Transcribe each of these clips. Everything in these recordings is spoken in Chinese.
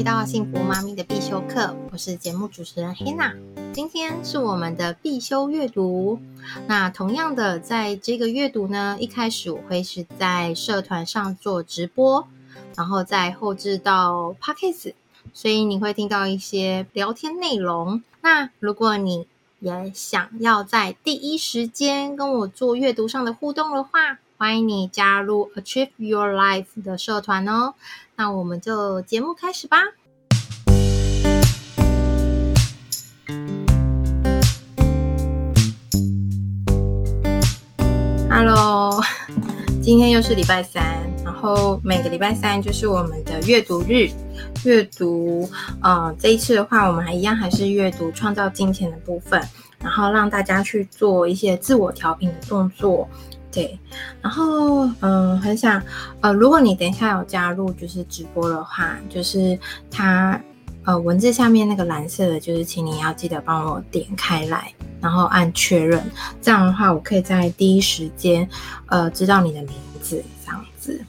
回到幸福妈咪的必修课，我是节目主持人 Hanna。今天是我们的必修阅读。那同样的，在这个阅读呢，一开始我会是在社团上做直播，然后再后置到 Podcast，所以你会听到一些聊天内容。那如果你也想要在第一时间跟我做阅读上的互动的话，欢迎你加入 Achieve Your Life 的社团哦。那我们就节目开始吧。Hello，今天又是礼拜三，然后每个礼拜三就是我们的阅读日。阅读，呃，这一次的话，我们还一样还是阅读创造金钱的部分，然后让大家去做一些自我调频的动作。对，然后嗯，很想呃，如果你等一下有加入就是直播的话，就是它呃文字下面那个蓝色的，就是请你要记得帮我点开来，然后按确认，这样的话我可以在第一时间呃知道你的名字，这样子。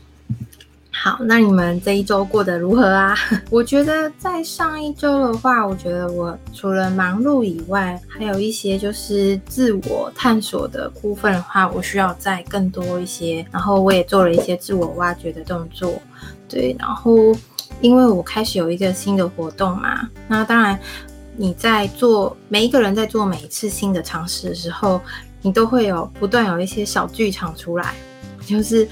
好，那你们这一周过得如何啊？我觉得在上一周的话，我觉得我除了忙碌以外，还有一些就是自我探索的部分的话，我需要再更多一些。然后我也做了一些自我挖掘的动作，对。然后因为我开始有一个新的活动嘛，那当然你在做每一个人在做每一次新的尝试的时候，你都会有不断有一些小剧场出来。就是，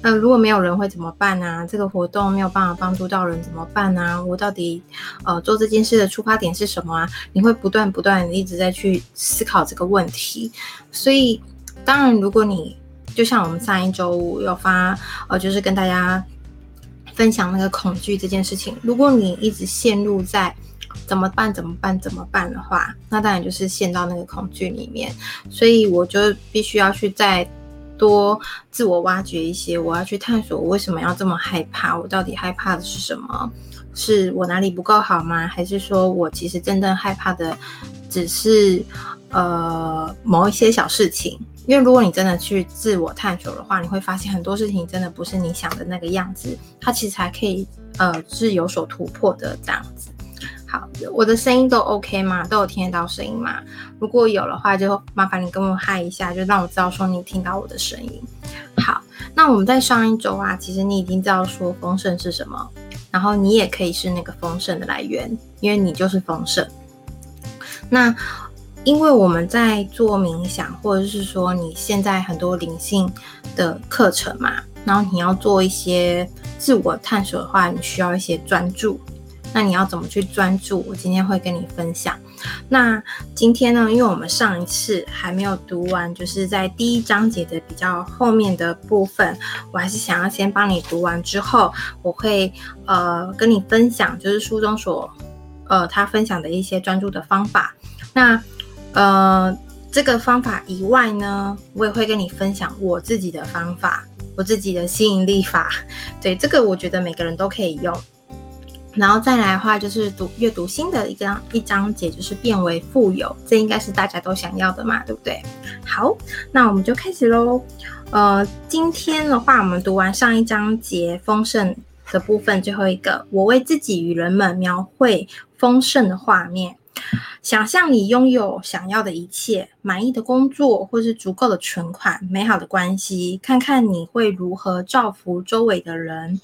呃，如果没有人会怎么办？啊？这个活动没有办法帮助到人怎么办？啊？我到底，呃，做这件事的出发点是什么啊？你会不断不断一直在去思考这个问题。所以，当然，如果你就像我们上一周五有发，呃，就是跟大家分享那个恐惧这件事情，如果你一直陷入在怎么办、怎么办、怎么办的话，那当然就是陷到那个恐惧里面。所以，我就必须要去在。多自我挖掘一些，我要去探索我为什么要这么害怕，我到底害怕的是什么？是我哪里不够好吗？还是说我其实真正害怕的只是呃某一些小事情？因为如果你真的去自我探索的话，你会发现很多事情真的不是你想的那个样子，它其实还可以呃是有所突破的这样子。好，我的声音都 OK 吗？都有听得到声音吗？如果有的话，就麻烦你跟我嗨一下，就让我知道说你听到我的声音。好，那我们在上一周啊，其实你已经知道说丰盛是什么，然后你也可以是那个丰盛的来源，因为你就是丰盛。那因为我们在做冥想，或者是说你现在很多灵性的课程嘛，然后你要做一些自我探索的话，你需要一些专注。那你要怎么去专注？我今天会跟你分享。那今天呢，因为我们上一次还没有读完，就是在第一章节的比较后面的部分，我还是想要先帮你读完之后，我会呃跟你分享，就是书中所呃他分享的一些专注的方法。那呃这个方法以外呢，我也会跟你分享我自己的方法，我自己的吸引力法。对，这个我觉得每个人都可以用。然后再来的话，就是读阅读新的一章一章节，就是变为富有，这应该是大家都想要的嘛，对不对？好，那我们就开始喽。呃，今天的话，我们读完上一章节丰盛的部分，最后一个，我为自己与人们描绘丰盛的画面，想象你拥有想要的一切，满意的工作，或是足够的存款，美好的关系，看看你会如何造福周围的人。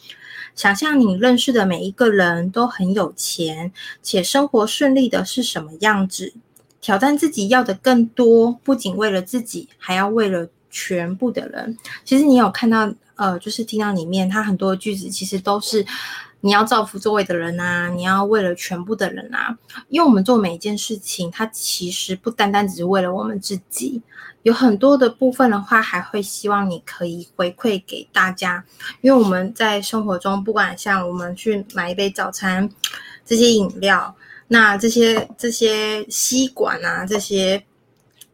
想象你认识的每一个人都很有钱，且生活顺利的是什么样子？挑战自己要的更多，不仅为了自己，还要为了全部的人。其实你有看到，呃，就是听到里面，它很多句子其实都是你要造福周围的人啊，你要为了全部的人啊。因为我们做每一件事情，它其实不单单只是为了我们自己。有很多的部分的话，还会希望你可以回馈给大家，因为我们在生活中，不管像我们去买一杯早餐，这些饮料，那这些这些吸管啊，这些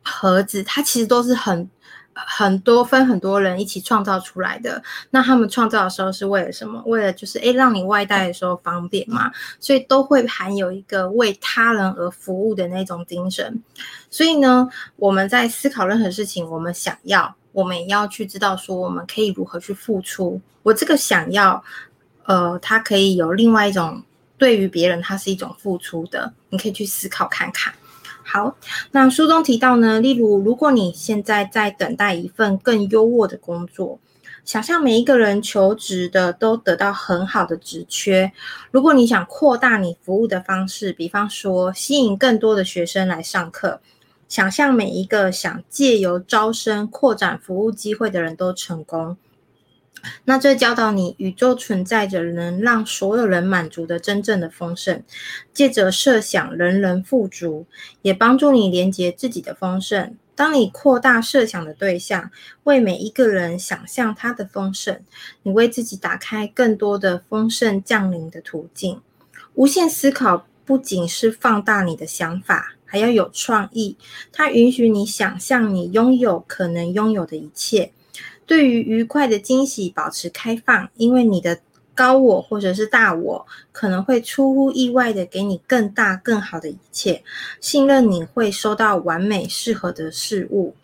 盒子，它其实都是很。很多分很多人一起创造出来的，那他们创造的时候是为了什么？为了就是诶，让你外带的时候方便嘛，所以都会含有一个为他人而服务的那种精神。所以呢，我们在思考任何事情，我们想要，我们也要去知道说，我们可以如何去付出。我这个想要，呃，它可以有另外一种对于别人，它是一种付出的。你可以去思考看看。好，那书中提到呢，例如，如果你现在在等待一份更优渥的工作，想象每一个人求职的都得到很好的职缺。如果你想扩大你服务的方式，比方说吸引更多的学生来上课，想象每一个想借由招生扩展服务机会的人都成功。那这教导你，宇宙存在着能让所有人满足的真正的丰盛。借着设想人人富足，也帮助你连接自己的丰盛。当你扩大设想的对象，为每一个人想象他的丰盛，你为自己打开更多的丰盛降临的途径。无限思考不仅是放大你的想法，还要有创意。它允许你想象你拥有可能拥有的一切。对于愉快的惊喜保持开放，因为你的高我或者是大我可能会出乎意外的给你更大更好的一切。信任你会收到完美适合的事物。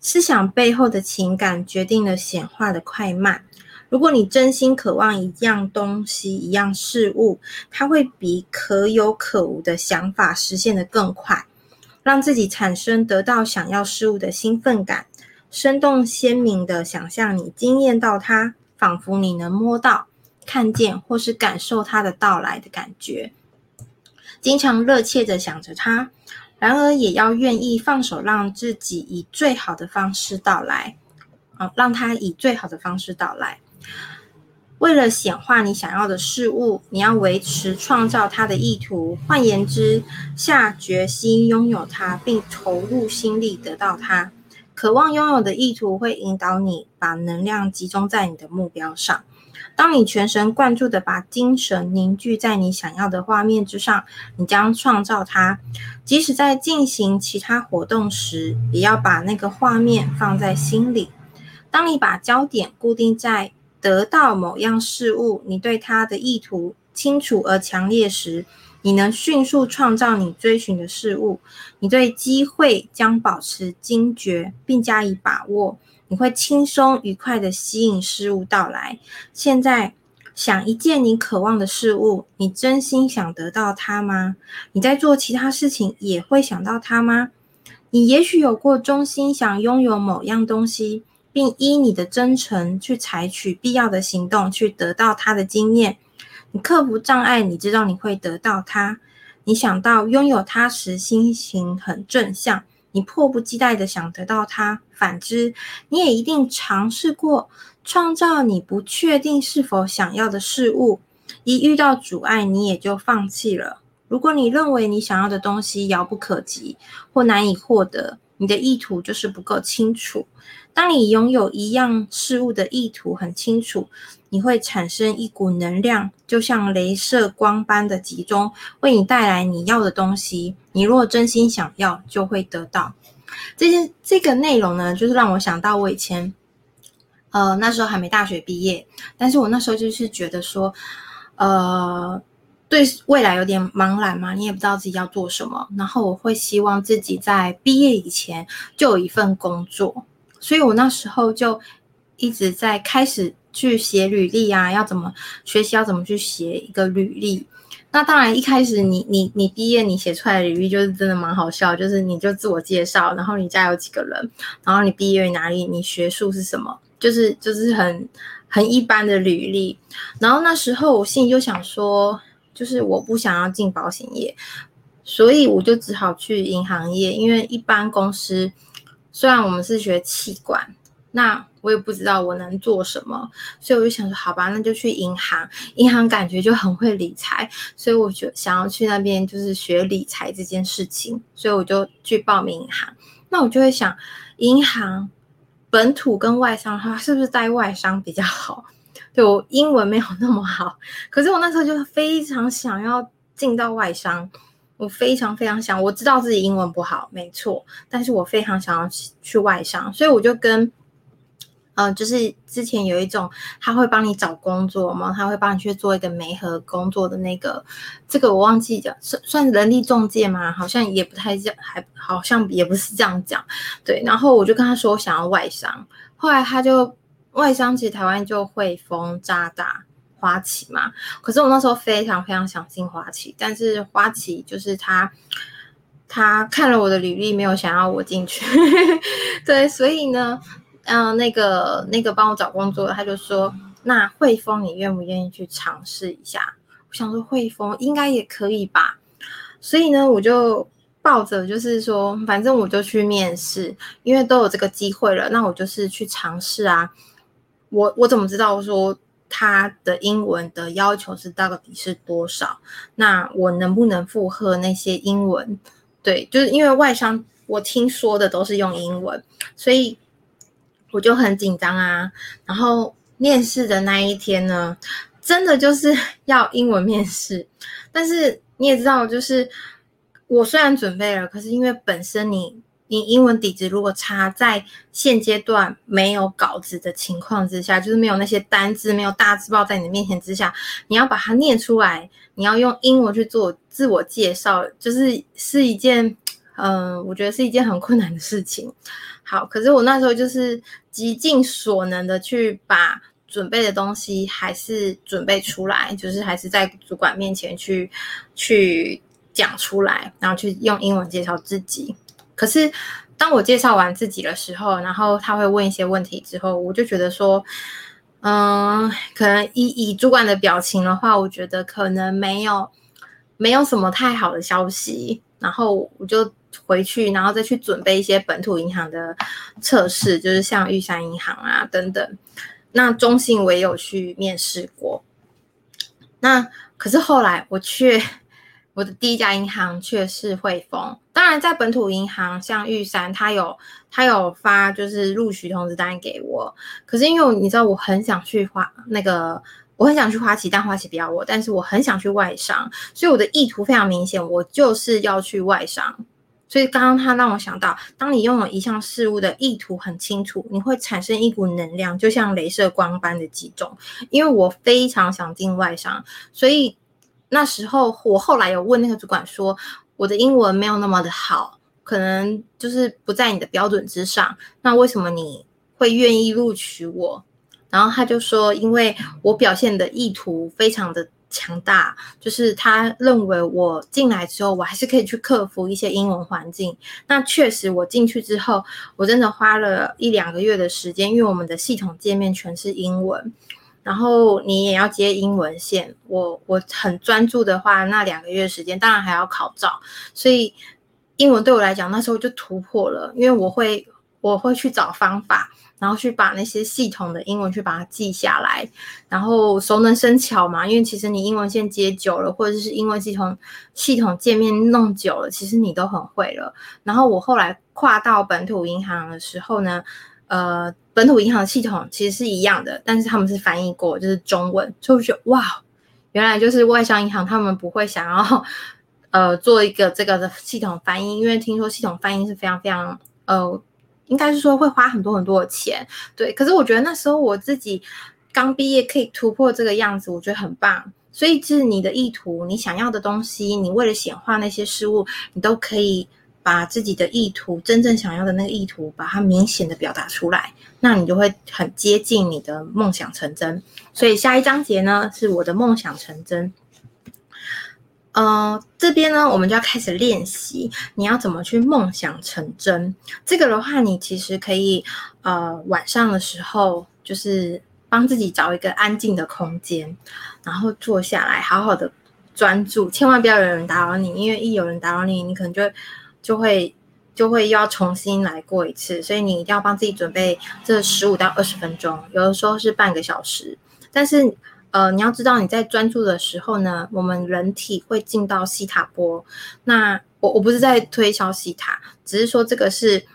思想背后的情感决定了显化的快慢。如果你真心渴望一样东西、一样事物，它会比可有可无的想法实现的更快，让自己产生得到想要事物的兴奋感。生动鲜明的想象，你惊艳到它，仿佛你能摸到、看见或是感受它的到来的感觉。经常热切地想着它，然而也要愿意放手，让自己以最好的方式到来。啊，让它以最好的方式到来。为了显化你想要的事物，你要维持创造它的意图。换言之，下决心拥有它，并投入心力得到它。渴望拥有的意图会引导你把能量集中在你的目标上。当你全神贯注地把精神凝聚在你想要的画面之上，你将创造它。即使在进行其他活动时，也要把那个画面放在心里。当你把焦点固定在得到某样事物，你对它的意图清楚而强烈时，你能迅速创造你追寻的事物，你对机会将保持惊觉并加以把握，你会轻松愉快地吸引事物到来。现在想一件你渴望的事物，你真心想得到它吗？你在做其他事情也会想到它吗？你也许有过衷心想拥有某样东西，并依你的真诚去采取必要的行动去得到它的经验。你克服障碍，你知道你会得到它。你想到拥有它时，心情很正向，你迫不及待地想得到它。反之，你也一定尝试过创造你不确定是否想要的事物，一遇到阻碍，你也就放弃了。如果你认为你想要的东西遥不可及或难以获得，你的意图就是不够清楚。当你拥有一样事物的意图很清楚，你会产生一股能量，就像镭射光般的集中，为你带来你要的东西。你若真心想要，就会得到。这些这个内容呢，就是让我想到我以前，呃，那时候还没大学毕业，但是我那时候就是觉得说，呃，对未来有点茫然嘛，你也不知道自己要做什么，然后我会希望自己在毕业以前就有一份工作。所以我那时候就一直在开始去写履历啊，要怎么学习，要怎么去写一个履历。那当然一开始你你你毕业你写出来的履历就是真的蛮好笑，就是你就自我介绍，然后你家有几个人，然后你毕业于哪里，你学术是什么，就是就是很很一般的履历。然后那时候我心里就想说，就是我不想要进保险业，所以我就只好去银行业，因为一般公司。虽然我们是学气管，那我也不知道我能做什么，所以我就想说，好吧，那就去银行。银行感觉就很会理财，所以我就想要去那边，就是学理财这件事情。所以我就去报名银行。那我就会想，银行本土跟外商的话，是不是带外商比较好？对，我英文没有那么好，可是我那时候就非常想要进到外商。我非常非常想，我知道自己英文不好，没错，但是我非常想要去外商，所以我就跟，呃，就是之前有一种他会帮你找工作嘛，他会帮你去做一个媒合工作的那个，这个我忘记讲，算算人力中介吗？好像也不太这样，还好像也不是这样讲，对，然后我就跟他说我想要外商，后来他就外商其实台湾就汇丰、渣打。花旗嘛。可是我那时候非常非常想进花旗，但是花旗就是他他看了我的履历，没有想要我进去。对，所以呢，嗯、那个那个帮我找工作，他就说，那汇丰你愿不愿意去尝试一下？我想说汇丰应该也可以吧。所以呢，我就。抱着就是说，反正我就去面试，因为都有这个机会了，那我就是去尝试啊。我我怎么知道说他的英文的要求是到底是多少？那我能不能负荷那些英文？对，就是因为外商我听说的都是用英文，所以我就很紧张啊。然后面试的那一天呢，真的就是 要英文面试，但是你也知道，就是。我虽然准备了，可是因为本身你你英文底子如果差，在现阶段没有稿子的情况之下，就是没有那些单字，没有大字报在你的面前之下，你要把它念出来，你要用英文去做自我介绍，就是是一件，嗯、我觉得是一件很困难的事情。好，可是我那时候就是极尽所能的去把准备的东西还是准备出来，就是还是在主管面前去去。讲出来，然后去用英文介绍自己。可是当我介绍完自己的时候，然后他会问一些问题之后，我就觉得说，嗯，可能以以主管的表情的话，我觉得可能没有没有什么太好的消息。然后我就回去，然后再去准备一些本土银行的测试，就是像玉山银行啊等等。那中信我也有去面试过。那可是后来我去。我的第一家银行却是汇丰，当然在本土银行，像玉山，他有他有发就是录取通知单给我，可是因为你知道我很想去花那个，我很想去花旗，但花旗不要我，但是我很想去外商，所以我的意图非常明显，我就是要去外商。所以刚刚他让我想到，当你拥有一项事物的意图很清楚，你会产生一股能量，就像镭射光般的集中。因为我非常想进外商，所以。那时候，我后来有问那个主管说，我的英文没有那么的好，可能就是不在你的标准之上。那为什么你会愿意录取我？然后他就说，因为我表现的意图非常的强大，就是他认为我进来之后，我还是可以去克服一些英文环境。那确实，我进去之后，我真的花了一两个月的时间，因为我们的系统界面全是英文。然后你也要接英文线，我我很专注的话，那两个月时间，当然还要考照，所以英文对我来讲那时候就突破了，因为我会我会去找方法，然后去把那些系统的英文去把它记下来，然后熟能生巧嘛，因为其实你英文线接久了，或者是英文系统系统界面弄久了，其实你都很会了。然后我后来跨到本土银行的时候呢，呃。本土银行系统其实是一样的，但是他们是翻译过，就是中文，所以我觉得哇，原来就是外商银行他们不会想要呃做一个这个的系统翻译，因为听说系统翻译是非常非常呃，应该是说会花很多很多的钱，对。可是我觉得那时候我自己刚毕业可以突破这个样子，我觉得很棒。所以就是你的意图，你想要的东西，你为了显化那些事物，你都可以。把自己的意图，真正想要的那个意图，把它明显的表达出来，那你就会很接近你的梦想成真。所以下一章节呢，是我的梦想成真。呃，这边呢，我们就要开始练习，你要怎么去梦想成真。这个的话，你其实可以，呃，晚上的时候，就是帮自己找一个安静的空间，然后坐下来，好好的专注，千万不要有人打扰你，因为一有人打扰你，你可能就。就会就会又要重新来过一次，所以你一定要帮自己准备这十五到二十分钟，有的时候是半个小时。但是呃，你要知道你在专注的时候呢，我们人体会进到西塔波。那我我不是在推销西塔，只是说这个是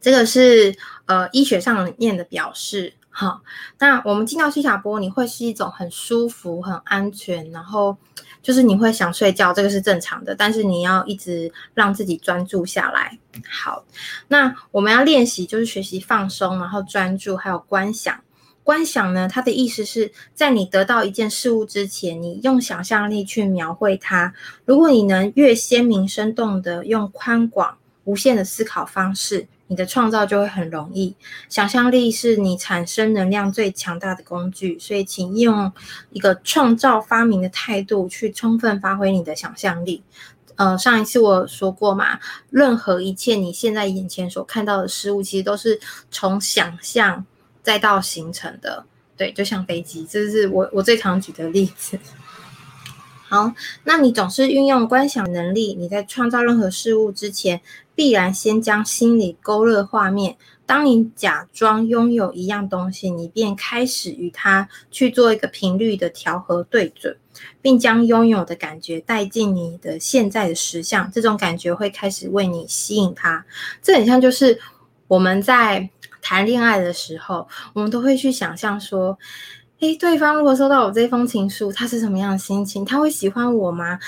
这个是呃医学上面的表示。好，那我们进到西塔波，你会是一种很舒服、很安全，然后。就是你会想睡觉，这个是正常的，但是你要一直让自己专注下来。好，那我们要练习，就是学习放松，然后专注，还有观想。观想呢，它的意思是在你得到一件事物之前，你用想象力去描绘它。如果你能越鲜明生动的用宽广无限的思考方式，你的创造就会很容易。想象力是你产生能量最强大的工具，所以请用一个创造发明的态度去充分发挥你的想象力。呃，上一次我说过嘛，任何一切你现在眼前所看到的事物，其实都是从想象再到形成的。对，就像飞机，这是我我最常举的例子。好，那你总是运用观想能力，你在创造任何事物之前，必然先将心里勾勒画面。当你假装拥有一样东西，你便开始与它去做一个频率的调和对准，并将拥有的感觉带进你的现在的实相。这种感觉会开始为你吸引它。这很像就是我们在谈恋爱的时候，我们都会去想象说。诶，对方如果收到我这封情书，他是什么样的心情？他会喜欢我吗？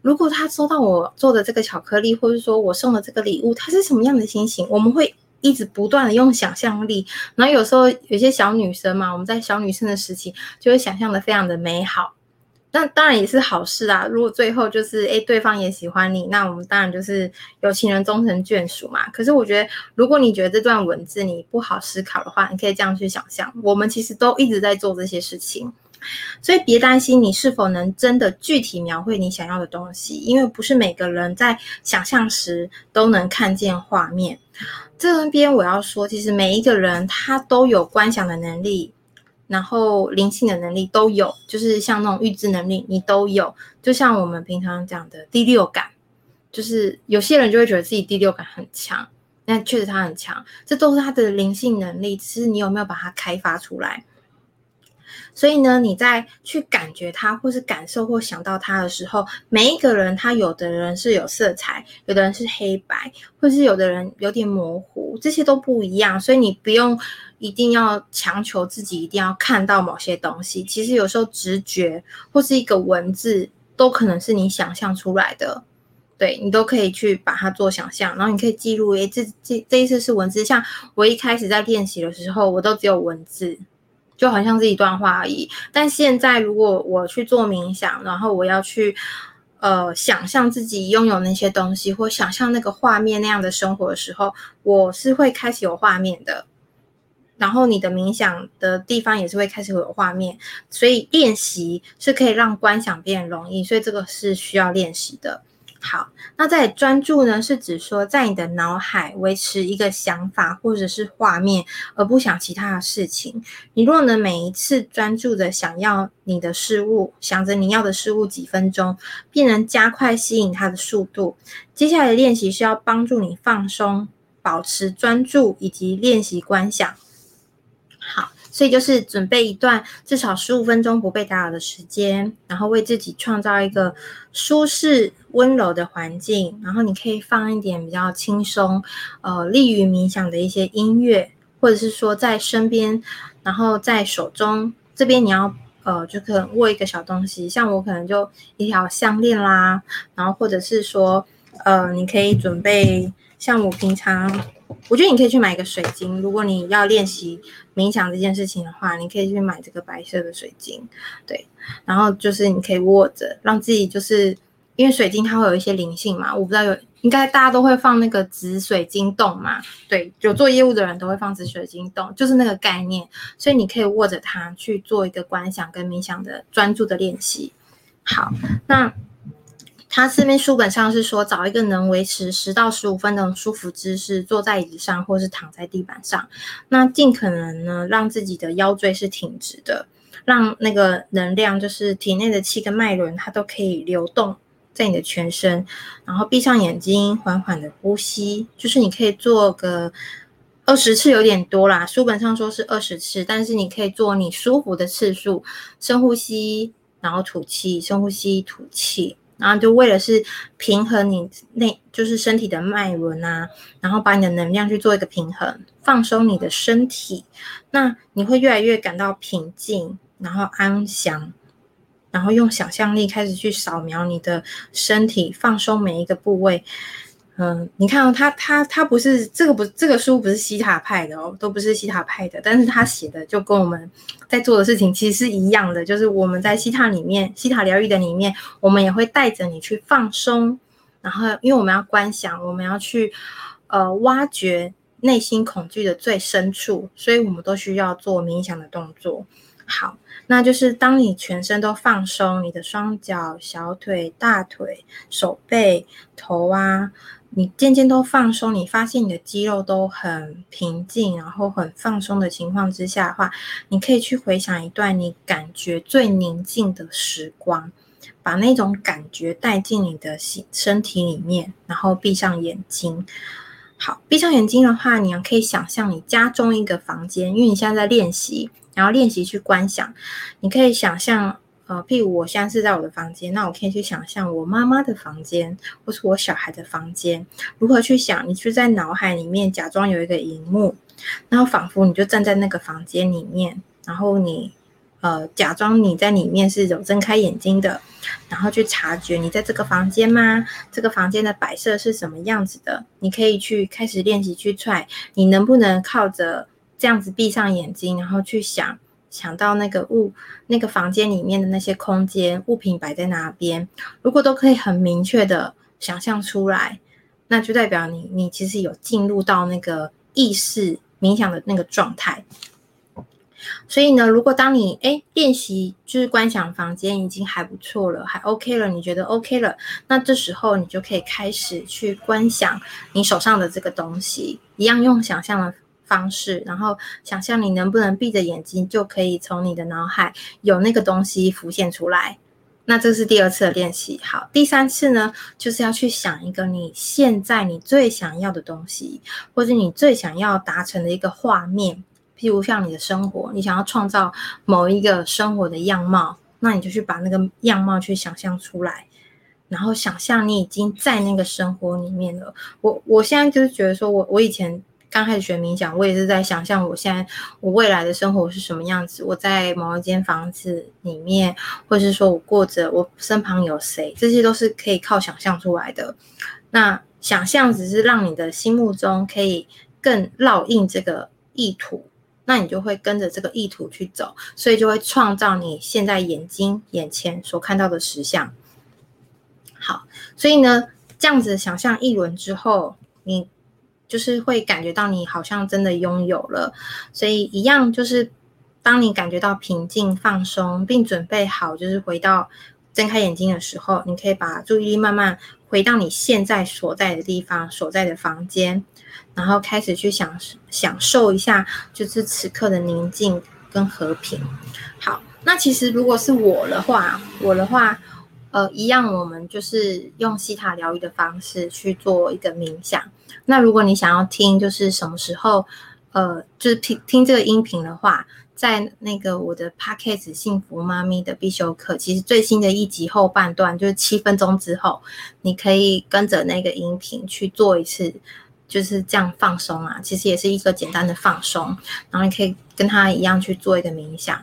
如果他收到我做的这个巧克力，或者说我送的这个礼物，他是什么样的心情？我们会一直不断的用想象力，然后有时候有些小女生嘛，我们在小女生的时期就会想象的非常的美好。那当然也是好事啊！如果最后就是诶，对方也喜欢你，那我们当然就是有情人终成眷属嘛。可是我觉得，如果你觉得这段文字你不好思考的话，你可以这样去想象：我们其实都一直在做这些事情，所以别担心你是否能真的具体描绘你想要的东西，因为不是每个人在想象时都能看见画面。这边我要说，其实每一个人他都有观想的能力。然后灵性的能力都有，就是像那种预知能力，你都有。就像我们平常讲的第六感，就是有些人就会觉得自己第六感很强，那确实他很强，这都是他的灵性能力，只是你有没有把它开发出来。所以呢，你在去感觉它，或是感受或想到它的时候，每一个人他有的人是有色彩，有的人是黑白，或是有的人有点模糊，这些都不一样。所以你不用一定要强求自己一定要看到某些东西。其实有时候直觉或是一个文字，都可能是你想象出来的。对，你都可以去把它做想象，然后你可以记录。诶，这这这一次是文字，像我一开始在练习的时候，我都只有文字。就好像是一段话而已，但现在如果我去做冥想，然后我要去呃想象自己拥有那些东西，或想象那个画面那样的生活的时候，我是会开始有画面的。然后你的冥想的地方也是会开始有画面，所以练习是可以让观想变容易，所以这个是需要练习的。好，那在专注呢，是指说在你的脑海维持一个想法或者是画面，而不想其他的事情。你若能每一次专注的想要你的事物，想着你要的事物几分钟，便能加快吸引它的速度。接下来的练习是要帮助你放松、保持专注以及练习观想。好。所以就是准备一段至少十五分钟不被打扰的时间，然后为自己创造一个舒适温柔的环境，然后你可以放一点比较轻松，呃，利于冥想的一些音乐，或者是说在身边，然后在手中这边你要呃就可能握一个小东西，像我可能就一条项链啦，然后或者是说呃你可以准备像我平常。我觉得你可以去买一个水晶，如果你要练习冥想这件事情的话，你可以去买这个白色的水晶，对。然后就是你可以握着，让自己就是因为水晶它会有一些灵性嘛，我不知道有应该大家都会放那个紫水晶洞嘛，对，有做业务的人都会放紫水晶洞，就是那个概念。所以你可以握着它去做一个观想跟冥想的专注的练习。好，那。他这边书本上是说，找一个能维持十到十五分钟舒服姿势，坐在椅子上或是躺在地板上。那尽可能呢，让自己的腰椎是挺直的，让那个能量，就是体内的气跟脉轮，它都可以流动在你的全身。然后闭上眼睛，缓缓的呼吸，就是你可以做个二十次，有点多啦。书本上说是二十次，但是你可以做你舒服的次数。深呼吸，然后吐气，深呼吸，吐气。然后就为了是平衡你内就是身体的脉轮啊，然后把你的能量去做一个平衡，放松你的身体，那你会越来越感到平静，然后安详，然后用想象力开始去扫描你的身体，放松每一个部位。嗯，你看哦，他他他不是这个不这个书不是西塔派的哦，都不是西塔派的，但是他写的就跟我们在做的事情其实是一样的，就是我们在西塔里面，西塔疗愈的里面，我们也会带着你去放松，然后因为我们要观想，我们要去呃挖掘内心恐惧的最深处，所以我们都需要做冥想的动作。好，那就是当你全身都放松，你的双脚、小腿、大腿、手背、头啊，你渐渐都放松，你发现你的肌肉都很平静，然后很放松的情况之下的话，你可以去回想一段你感觉最宁静的时光，把那种感觉带进你的身体里面，然后闭上眼睛。好，闭上眼睛的话，你可以想象你家中一个房间，因为你现在在练习。然后练习去观想，你可以想象，呃，譬如我现在是在我的房间，那我可以去想象我妈妈的房间，或是我小孩的房间。如何去想？你就在脑海里面假装有一个荧幕，然后仿佛你就站在那个房间里面，然后你，呃，假装你在里面是有睁开眼睛的，然后去察觉你在这个房间吗？这个房间的摆设是什么样子的？你可以去开始练习去踹，你能不能靠着？这样子闭上眼睛，然后去想，想到那个物，那个房间里面的那些空间物品摆在哪边，如果都可以很明确的想象出来，那就代表你你其实有进入到那个意识冥想的那个状态。所以呢，如果当你诶练习就是观想房间已经还不错了，还 OK 了，你觉得 OK 了，那这时候你就可以开始去观想你手上的这个东西，一样用想象的。方式，然后想象你能不能闭着眼睛，就可以从你的脑海有那个东西浮现出来。那这是第二次的练习。好，第三次呢，就是要去想一个你现在你最想要的东西，或者你最想要达成的一个画面。譬如像你的生活，你想要创造某一个生活的样貌，那你就去把那个样貌去想象出来，然后想象你已经在那个生活里面了。我我现在就是觉得说我，我我以前。刚开始学冥想，我也是在想象我现在我未来的生活是什么样子。我在某一间房子里面，或是说我过着我身旁有谁，这些都是可以靠想象出来的。那想象只是让你的心目中可以更烙印这个意图，那你就会跟着这个意图去走，所以就会创造你现在眼睛眼前所看到的实像。好，所以呢，这样子想象一轮之后，你。就是会感觉到你好像真的拥有了，所以一样就是，当你感觉到平静、放松，并准备好，就是回到睁开眼睛的时候，你可以把注意力慢慢回到你现在所在的地方、所在的房间，然后开始去享享受一下，就是此刻的宁静跟和平。好，那其实如果是我的话，我的话，呃，一样，我们就是用西塔疗愈的方式去做一个冥想。那如果你想要听，就是什么时候，呃，就是听听这个音频的话，在那个我的 Podcast 幸福妈咪的必修课，其实最新的一集后半段就是七分钟之后，你可以跟着那个音频去做一次，就是这样放松啊。其实也是一个简单的放松，然后你可以跟他一样去做一个冥想。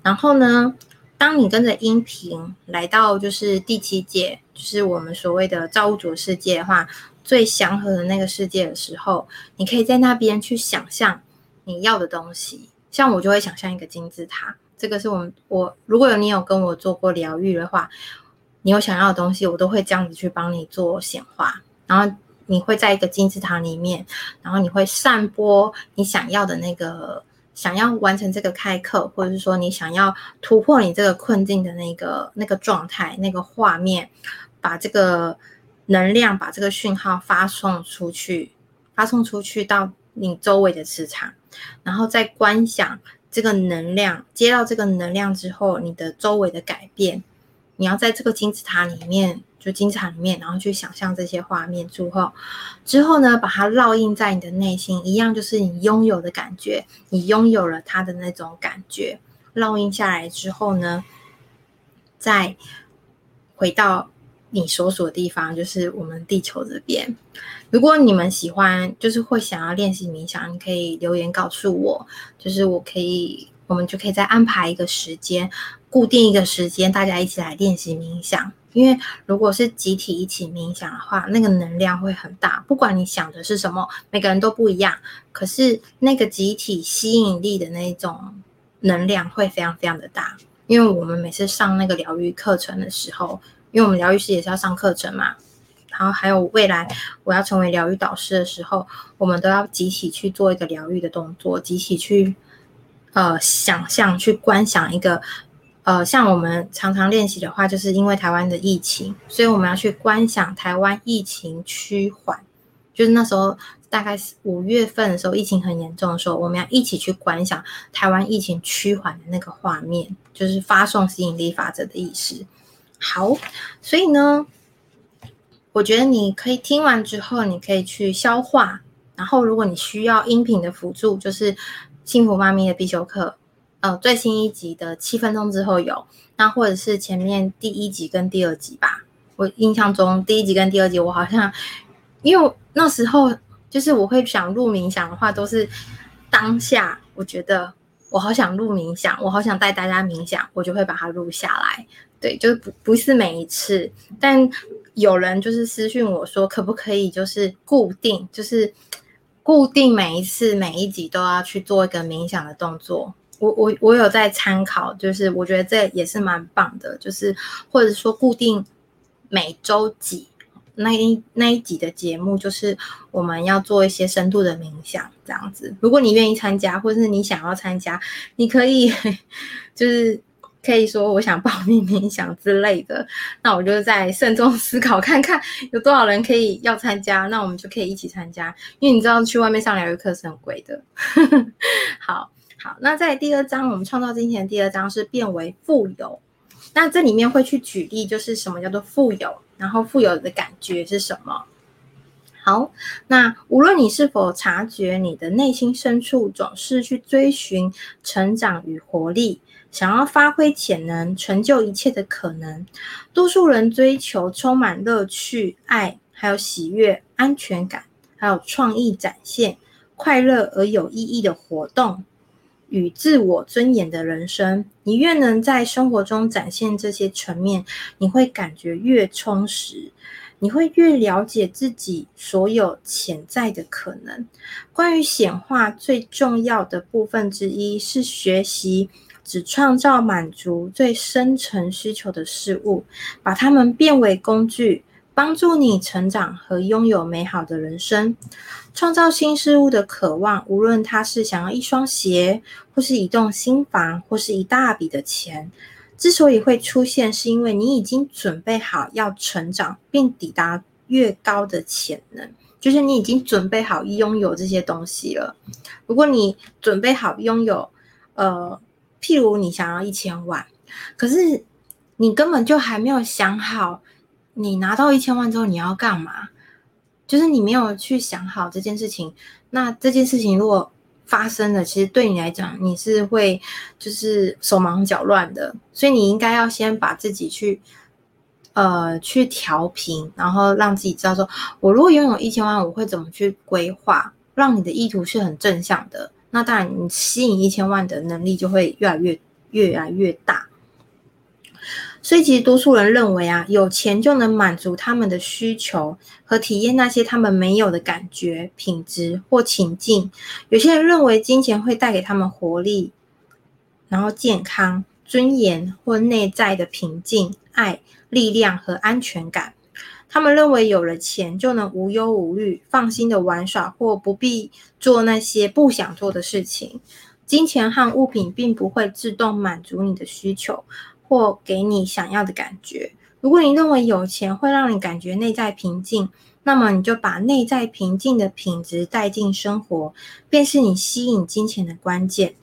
然后呢，当你跟着音频来到就是第七界，就是我们所谓的造物主世界的话。最祥和的那个世界的时候，你可以在那边去想象你要的东西。像我就会想象一个金字塔，这个是我们我如果有你有跟我做过疗愈的话，你有想要的东西，我都会这样子去帮你做显化。然后你会在一个金字塔里面，然后你会散播你想要的那个想要完成这个开课，或者是说你想要突破你这个困境的那个那个状态、那个画面，把这个。能量把这个讯号发送出去，发送出去到你周围的磁场，然后再观想这个能量，接到这个能量之后，你的周围的改变，你要在这个金字塔里面，就金字塔里面，然后去想象这些画面之后，之后呢，把它烙印在你的内心，一样就是你拥有的感觉，你拥有了它的那种感觉，烙印下来之后呢，再回到。你所属的地方就是我们地球这边。如果你们喜欢，就是会想要练习冥想，你可以留言告诉我，就是我可以，我们就可以再安排一个时间，固定一个时间，大家一起来练习冥想。因为如果是集体一起冥想的话，那个能量会很大，不管你想的是什么，每个人都不一样，可是那个集体吸引力的那种能量会非常非常的大。因为我们每次上那个疗愈课程的时候。因为我们疗愈师也是要上课程嘛，然后还有未来我要成为疗愈导师的时候，我们都要集体去做一个疗愈的动作，集体去呃想象、去观想一个呃，像我们常常练习的话，就是因为台湾的疫情，所以我们要去观想台湾疫情趋缓，就是那时候。大概是五月份的时候，疫情很严重的时候，我们要一起去观想台湾疫情趋缓的那个画面，就是发送吸引力法则的意思。好，所以呢，我觉得你可以听完之后，你可以去消化。然后，如果你需要音频的辅助，就是幸福妈咪的必修课，呃，最新一集的七分钟之后有，那或者是前面第一集跟第二集吧。我印象中第一集跟第二集，我好像因为那时候。就是我会想录冥想的话，都是当下我觉得我好想录冥想，我好想带大家冥想，我就会把它录下来。对，就是不不是每一次，但有人就是私讯我说，可不可以就是固定，就是固定每一次每一集都要去做一个冥想的动作。我我我有在参考，就是我觉得这也是蛮棒的，就是或者说固定每周几。那一那一集的节目就是我们要做一些深度的冥想，这样子。如果你愿意参加，或者是你想要参加，你可以就是可以说我想报名 冥想之类的。那我就再慎重思考，看看有多少人可以要参加，那我们就可以一起参加。因为你知道去外面上疗愈课是很贵的。好好，那在第二章，我们创造金钱第二章是变为富有。那这里面会去举例，就是什么叫做富有。然后富有的感觉是什么？好，那无论你是否察觉，你的内心深处总是去追寻成长与活力，想要发挥潜能，成就一切的可能。多数人追求充满乐趣、爱，还有喜悦、安全感，还有创意展现、快乐而有意义的活动。与自我尊严的人生，你越能在生活中展现这些层面，你会感觉越充实，你会越了解自己所有潜在的可能。关于显化最重要的部分之一是学习只创造满足最深层需求的事物，把它们变为工具。帮助你成长和拥有美好的人生，创造新事物的渴望，无论它是想要一双鞋，或是一栋新房，或是一大笔的钱，之所以会出现，是因为你已经准备好要成长，并抵达越高的潜能，就是你已经准备好拥有这些东西了。如果你准备好拥有，呃，譬如你想要一千万，可是你根本就还没有想好。你拿到一千万之后你要干嘛？就是你没有去想好这件事情。那这件事情如果发生了，其实对你来讲你是会就是手忙脚乱的。所以你应该要先把自己去呃去调平，然后让自己知道说，我如果拥有一千万，我会怎么去规划，让你的意图是很正向的。那当然，你吸引一千万的能力就会越来越越来越大。所以，其实多数人认为啊，有钱就能满足他们的需求和体验那些他们没有的感觉、品质或情境。有些人认为金钱会带给他们活力，然后健康、尊严或内在的平静、爱、力量和安全感。他们认为有了钱就能无忧无虑、放心的玩耍，或不必做那些不想做的事情。金钱和物品并不会自动满足你的需求。或给你想要的感觉。如果你认为有钱会让你感觉内在平静，那么你就把内在平静的品质带进生活，便是你吸引金钱的关键。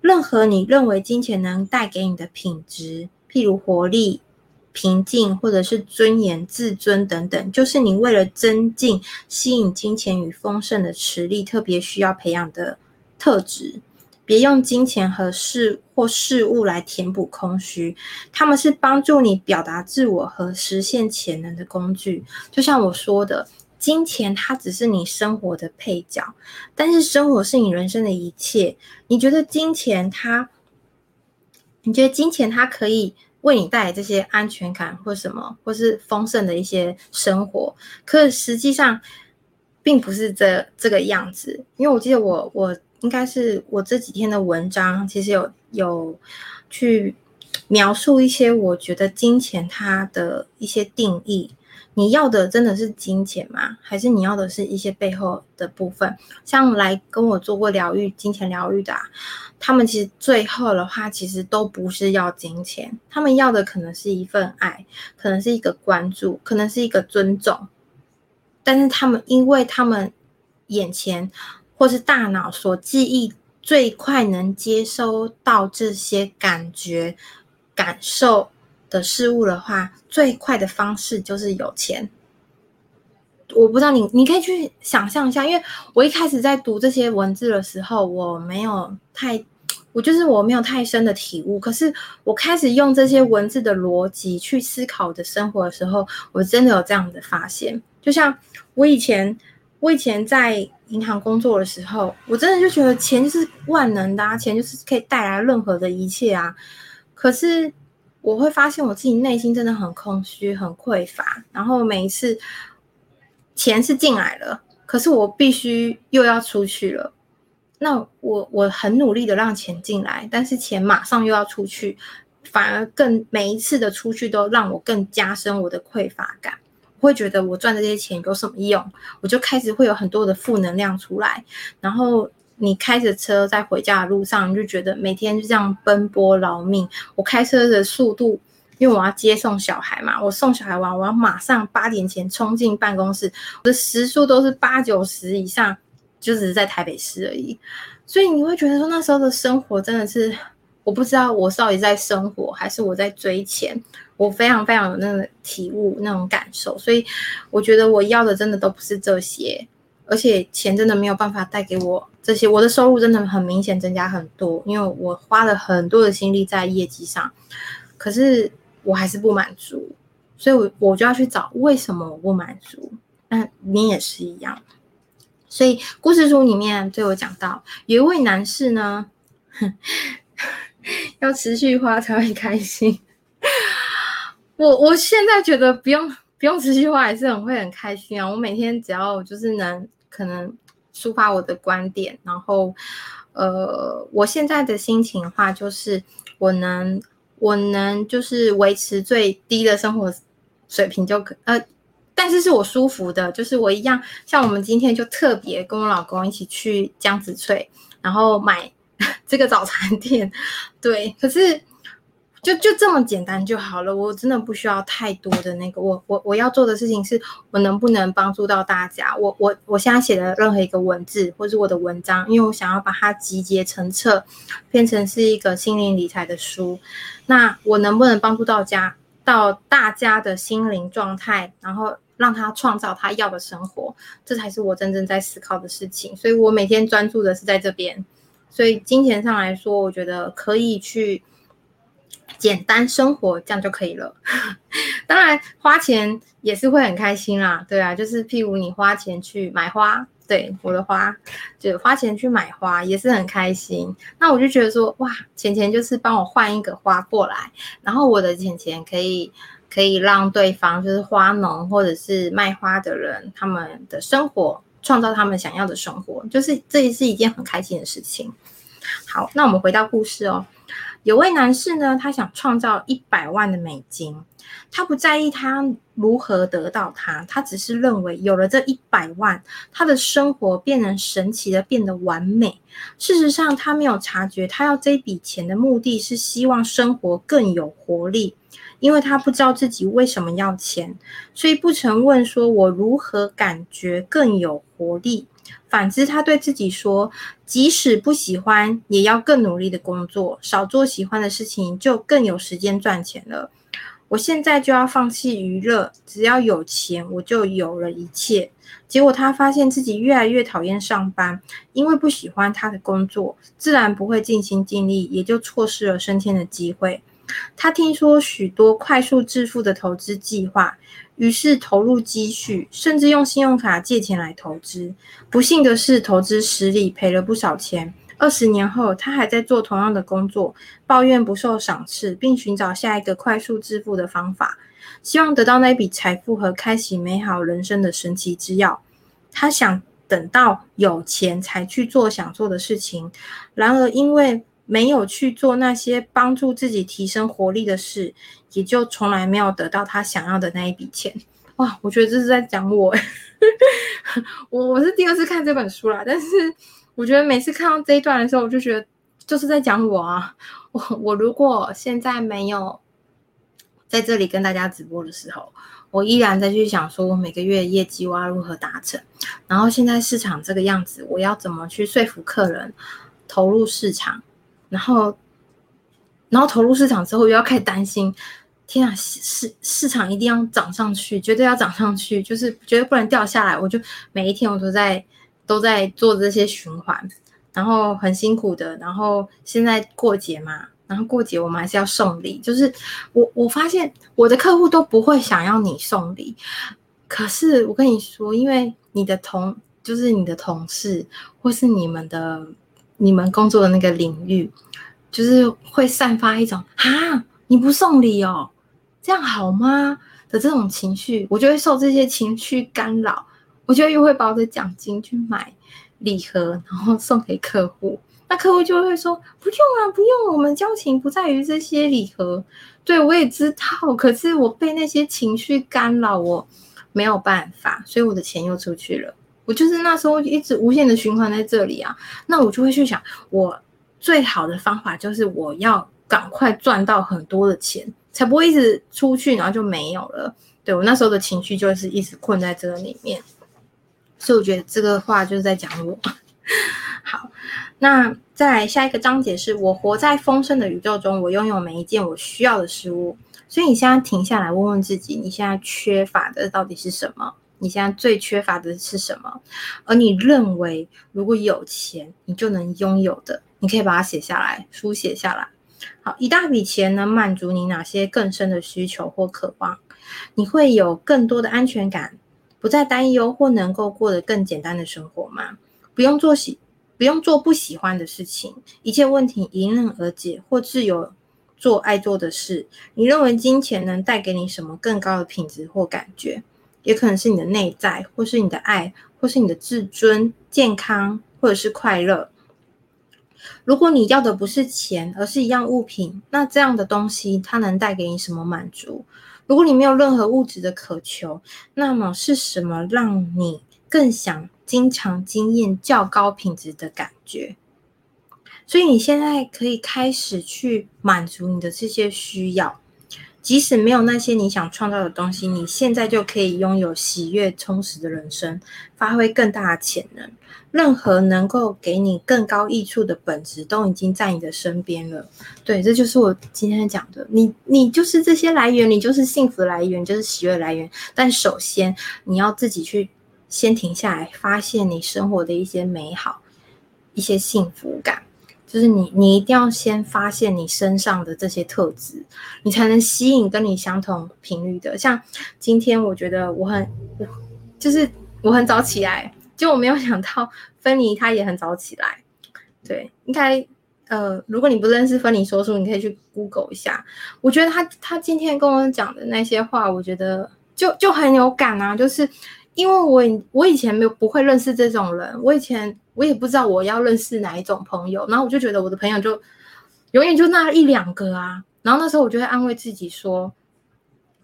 任何你认为金钱能带给你的品质，譬如活力、平静，或者是尊严、自尊等等，就是你为了增进吸引金钱与丰盛的实力，特别需要培养的特质。别用金钱和事或事物来填补空虚，他们是帮助你表达自我和实现潜能的工具。就像我说的，金钱它只是你生活的配角，但是生活是你人生的一切。你觉得金钱它，你觉得金钱它可以为你带来这些安全感或什么，或是丰盛的一些生活，可实际上并不是这这个样子。因为我记得我我。应该是我这几天的文章，其实有有去描述一些我觉得金钱它的一些定义。你要的真的是金钱吗？还是你要的是一些背后的部分？像来跟我做过疗愈、金钱疗愈的啊，他们其实最后的话，其实都不是要金钱，他们要的可能是一份爱，可能是一个关注，可能是一个尊重。但是他们，因为他们眼前或是大脑所记忆最快能接收到这些感觉、感受。的事物的话，最快的方式就是有钱。我不知道你，你可以去想象一下，因为我一开始在读这些文字的时候，我没有太，我就是我没有太深的体悟。可是我开始用这些文字的逻辑去思考我的生活的时候，我真的有这样的发现。就像我以前，我以前在银行工作的时候，我真的就觉得钱就是万能的啊，钱就是可以带来任何的一切啊。可是。我会发现我自己内心真的很空虚、很匮乏，然后每一次钱是进来了，可是我必须又要出去了。那我我很努力的让钱进来，但是钱马上又要出去，反而更每一次的出去都让我更加深我的匮乏感。我会觉得我赚这些钱有什么用？我就开始会有很多的负能量出来，然后。你开着车在回家的路上，你就觉得每天就这样奔波劳命。我开车的速度，因为我要接送小孩嘛，我送小孩完，我要马上八点前冲进办公室，我的时速都是八九十以上，就只是在台北市而已。所以你会觉得说，那时候的生活真的是，我不知道我到底在生活还是我在追钱。我非常非常有那个体悟，那种感受。所以我觉得我要的真的都不是这些。而且钱真的没有办法带给我这些，我的收入真的很明显增加很多，因为我花了很多的心力在业绩上，可是我还是不满足，所以我我就要去找为什么我不满足。那你也是一样，所以故事书里面对我讲到，有一位男士呢，要持续花才会开心。我我现在觉得不用不用持续花也是很会很开心啊，我每天只要就是能。可能抒发我的观点，然后，呃，我现在的心情的话，就是我能，我能就是维持最低的生活水平就可，呃，但是是我舒服的，就是我一样，像我们今天就特别跟我老公一起去江子翠，然后买 这个早餐店，对，可是。就就这么简单就好了，我真的不需要太多的那个。我我我要做的事情是，我能不能帮助到大家？我我我现在写的任何一个文字，或是我的文章，因为我想要把它集结成册，变成是一个心灵理财的书。那我能不能帮助到家到大家的心灵状态，然后让他创造他要的生活？这才是我真正在思考的事情。所以我每天专注的是在这边。所以金钱上来说，我觉得可以去。简单生活这样就可以了，当然花钱也是会很开心啦，对啊，就是譬如你花钱去买花，对，我的花就花钱去买花也是很开心。那我就觉得说，哇，钱钱就是帮我换一个花过来，然后我的钱钱可以可以让对方就是花农或者是卖花的人他们的生活创造他们想要的生活，就是这也是一件很开心的事情。好，那我们回到故事哦。有位男士呢，他想创造一百万的美金，他不在意他如何得到它，他只是认为有了这一百万，他的生活便能神奇的变得完美。事实上，他没有察觉，他要这笔钱的目的是希望生活更有活力，因为他不知道自己为什么要钱，所以不曾问说：“我如何感觉更有活力？”反之，他对自己说：“即使不喜欢，也要更努力的工作，少做喜欢的事情，就更有时间赚钱了。我现在就要放弃娱乐，只要有钱，我就有了一切。”结果他发现自己越来越讨厌上班，因为不喜欢他的工作，自然不会尽心尽力，也就错失了升迁的机会。他听说许多快速致富的投资计划。于是投入积蓄，甚至用信用卡借钱来投资。不幸的是，投资失利，赔了不少钱。二十年后，他还在做同样的工作，抱怨不受赏赐，并寻找下一个快速致富的方法，希望得到那笔财富和开启美好人生的神奇之药。他想等到有钱才去做想做的事情，然而因为没有去做那些帮助自己提升活力的事，也就从来没有得到他想要的那一笔钱。哇，我觉得这是在讲我。我我是第二次看这本书啦，但是我觉得每次看到这一段的时候，我就觉得就是在讲我啊。我我如果现在没有在这里跟大家直播的时候，我依然在去想说，我每个月业绩我要如何达成，然后现在市场这个样子，我要怎么去说服客人投入市场，然后然后投入市场之后又要开始担心。天啊，市市场一定要涨上去，绝对要涨上去，就是绝对不能掉下来。我就每一天我都在都在做这些循环，然后很辛苦的。然后现在过节嘛，然后过节我们还是要送礼。就是我我发现我的客户都不会想要你送礼，可是我跟你说，因为你的同就是你的同事或是你们的你们工作的那个领域，就是会散发一种啊，你不送礼哦。这样好吗的这种情绪，我就会受这些情绪干扰，我就又会把我的奖金去买礼盒，然后送给客户。那客户就会说：“不用啊，不用，我们交情不在于这些礼盒。”对，我也知道，可是我被那些情绪干扰，我没有办法，所以我的钱又出去了。我就是那时候一直无限的循环在这里啊。那我就会去想，我最好的方法就是我要赶快赚到很多的钱。才不会一直出去，然后就没有了。对，我那时候的情绪就是一直困在这个里面，所以我觉得这个话就是在讲我。好，那再下一个章节是我活在丰盛的宇宙中，我拥有每一件我需要的事物。所以你现在停下来问问自己，你现在缺乏的到底是什么？你现在最缺乏的是什么？而你认为如果有钱你就能拥有的，你可以把它写下来，书写下来。好，一大笔钱能满足你哪些更深的需求或渴望？你会有更多的安全感，不再担忧，或能够过得更简单的生活吗？不用做喜，不用做不喜欢的事情，一切问题迎刃而解，或自由做爱做的事。你认为金钱能带给你什么更高的品质或感觉？也可能是你的内在，或是你的爱，或是你的自尊、健康，或者是快乐。如果你要的不是钱，而是一样物品，那这样的东西它能带给你什么满足？如果你没有任何物质的渴求，那么是什么让你更想经常经验较高品质的感觉？所以你现在可以开始去满足你的这些需要。即使没有那些你想创造的东西，你现在就可以拥有喜悦充实的人生，发挥更大的潜能。任何能够给你更高益处的本质，都已经在你的身边了。对，这就是我今天讲的。你，你就是这些来源，你就是幸福来源，就是喜悦来源。但首先，你要自己去先停下来，发现你生活的一些美好，一些幸福感。就是你，你一定要先发现你身上的这些特质，你才能吸引跟你相同频率的。像今天，我觉得我很，就是我很早起来，就我没有想到芬妮她也很早起来。对，应该呃，如果你不认识芬妮说书，你可以去 Google 一下。我觉得她她今天跟我讲的那些话，我觉得就就很有感啊，就是。因为我我以前没有不会认识这种人，我以前我也不知道我要认识哪一种朋友，然后我就觉得我的朋友就永远就那一两个啊，然后那时候我就会安慰自己说，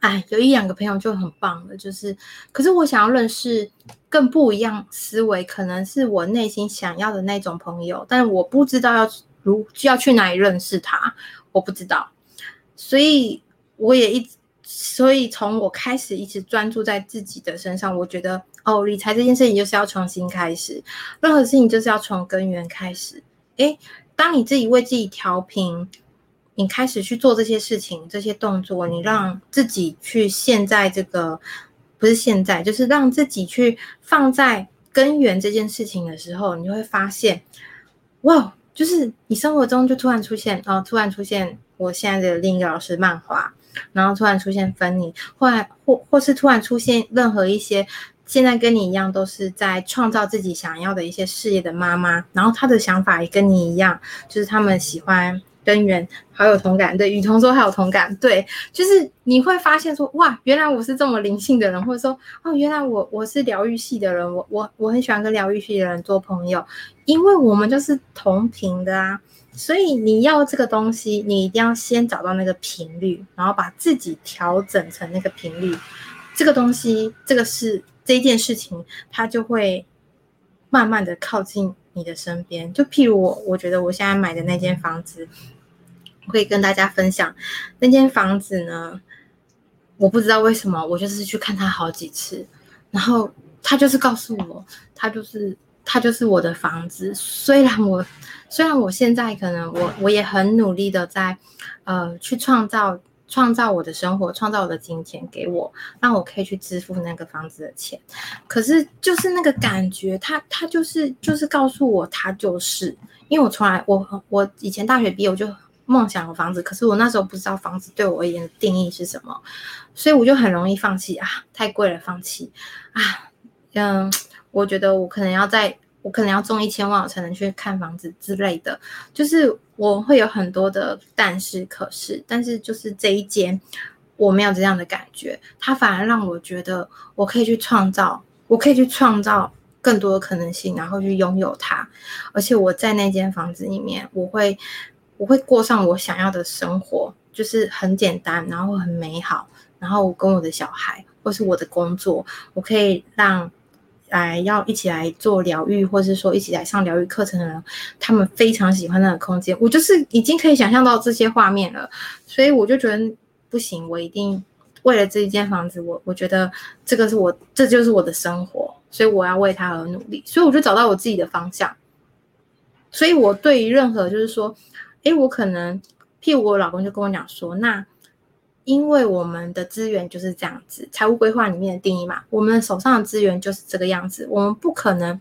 哎，有一两个朋友就很棒了，就是，可是我想要认识更不一样思维，可能是我内心想要的那种朋友，但我不知道要如要去哪里认识他，我不知道，所以我也一直。所以从我开始一直专注在自己的身上，我觉得哦，理财这件事情就是要重新开始，任何事情就是要从根源开始。诶，当你自己为自己调频，你开始去做这些事情、这些动作，你让自己去现在这个不是现在，就是让自己去放在根源这件事情的时候，你会发现，哇，就是你生活中就突然出现哦，突然出现我现在的另一个老师漫画。然后突然出现分离，或或或是突然出现任何一些现在跟你一样都是在创造自己想要的一些事业的妈妈，然后她的想法也跟你一样，就是他们喜欢根源，好有同感。对，雨桐说还有同感，对，就是你会发现说哇，原来我是这么灵性的人，或者说哦，原来我我是疗愈系的人，我我我很喜欢跟疗愈系的人做朋友，因为我们就是同频的啊。所以你要这个东西，你一定要先找到那个频率，然后把自己调整成那个频率，这个东西，这个事，这件事情，它就会慢慢的靠近你的身边。就譬如我，我觉得我现在买的那间房子，我可以跟大家分享。那间房子呢，我不知道为什么，我就是去看它好几次，然后他就是告诉我，他就是他就是我的房子。虽然我虽然我现在可能我我也很努力的在呃去创造。创造我的生活，创造我的金钱给我，让我可以去支付那个房子的钱。可是就是那个感觉，他他就是就是告诉我，他就是因为我从来我我以前大学毕业我就梦想有房子，可是我那时候不知道房子对我而言的定义是什么，所以我就很容易放弃啊，太贵了，放弃啊，嗯，我觉得我可能要在。我可能要中一千万，我才能去看房子之类的，就是我会有很多的但是可是，但是就是这一间我没有这样的感觉，它反而让我觉得我可以去创造，我可以去创造更多的可能性，然后去拥有它，而且我在那间房子里面，我会我会过上我想要的生活，就是很简单，然后很美好，然后我跟我的小孩或是我的工作，我可以让。来要一起来做疗愈，或是说一起来上疗愈课程的人，他们非常喜欢那个空间。我就是已经可以想象到这些画面了，所以我就觉得不行，我一定为了这一间房子，我我觉得这个是我，这就是我的生活，所以我要为他而努力。所以我就找到我自己的方向。所以我对于任何就是说，诶，我可能，譬如我老公就跟我讲说，那。因为我们的资源就是这样子，财务规划里面的定义嘛，我们手上的资源就是这个样子，我们不可能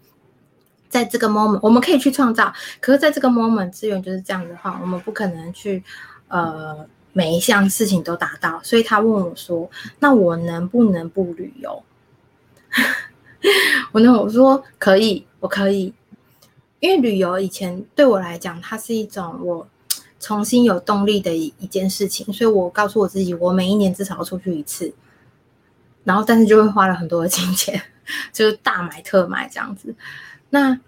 在这个 moment，我们可以去创造，可是在这个 moment 资源就是这样子的话，我们不可能去呃每一项事情都达到。所以他问我说：“那我能不能不旅游？” 我那，我说可以，我可以，因为旅游以前对我来讲，它是一种我。重新有动力的一一件事情，所以我告诉我自己，我每一年至少要出去一次，然后但是就会花了很多的金钱，就是大买特买这样子。那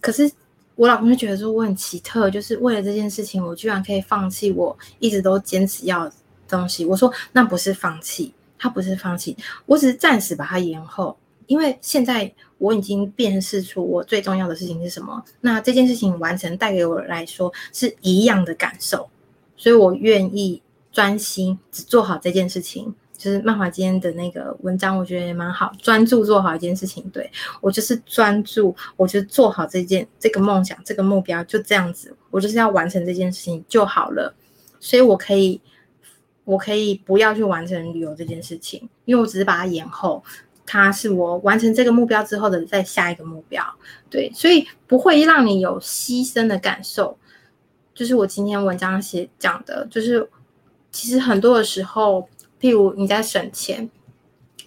可是我老公就觉得说我很奇特，就是为了这件事情，我居然可以放弃我一直都坚持要的东西。我说那不是放弃，他不是放弃，我只是暂时把它延后。因为现在我已经辨识出我最重要的事情是什么，那这件事情完成带给我来说是一样的感受，所以我愿意专心只做好这件事情。就是漫画今天的那个文章，我觉得也蛮好，专注做好一件事情。对，我就是专注，我就做好这件这个梦想这个目标，就这样子，我就是要完成这件事情就好了。所以我可以，我可以不要去完成旅游这件事情，因为我只是把它延后。它是我完成这个目标之后的再下一个目标，对，所以不会让你有牺牲的感受。就是我今天文章写讲的，就是其实很多的时候，譬如你在省钱，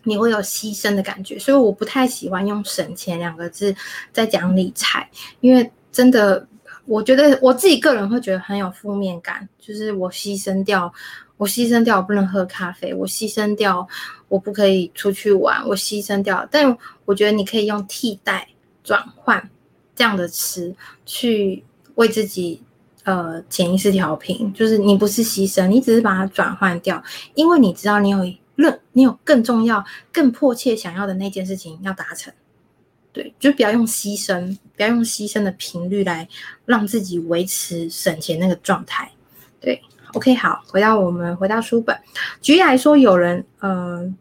你会有牺牲的感觉，所以我不太喜欢用“省钱”两个字在讲理财，因为真的，我觉得我自己个人会觉得很有负面感，就是我牺牲掉。我牺牲掉我不能喝咖啡，我牺牲掉我不可以出去玩，我牺牲掉。但我觉得你可以用替代、转换这样的词去为自己呃潜意识调频，就是你不是牺牲，你只是把它转换掉，因为你知道你有任你有更重要、更迫切想要的那件事情要达成。对，就不要用牺牲，不要用牺牲的频率来让自己维持省钱那个状态。对。OK，好，回到我们回到书本。举例来说，有人，嗯、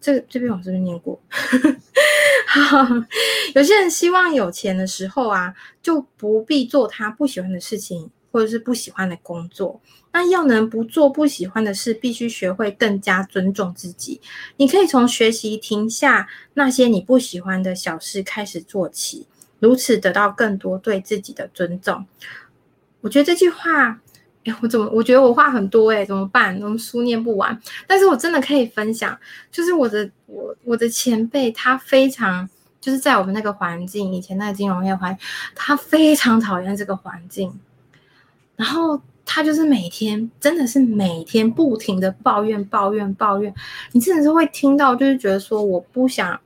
这这边我是不是念过？有些人希望有钱的时候啊，就不必做他不喜欢的事情，或者是不喜欢的工作。那要能不做不喜欢的事，必须学会更加尊重自己。你可以从学习停下那些你不喜欢的小事开始做起，如此得到更多对自己的尊重。我觉得这句话。哎，我怎么？我觉得我话很多哎，怎么办？我们书念不完。但是我真的可以分享，就是我的我我的前辈，他非常就是在我们那个环境，以前那个金融业环，他非常讨厌这个环境。然后他就是每天，真的是每天不停的抱怨、抱怨、抱怨。你真的是会听到，就是觉得说，我不想。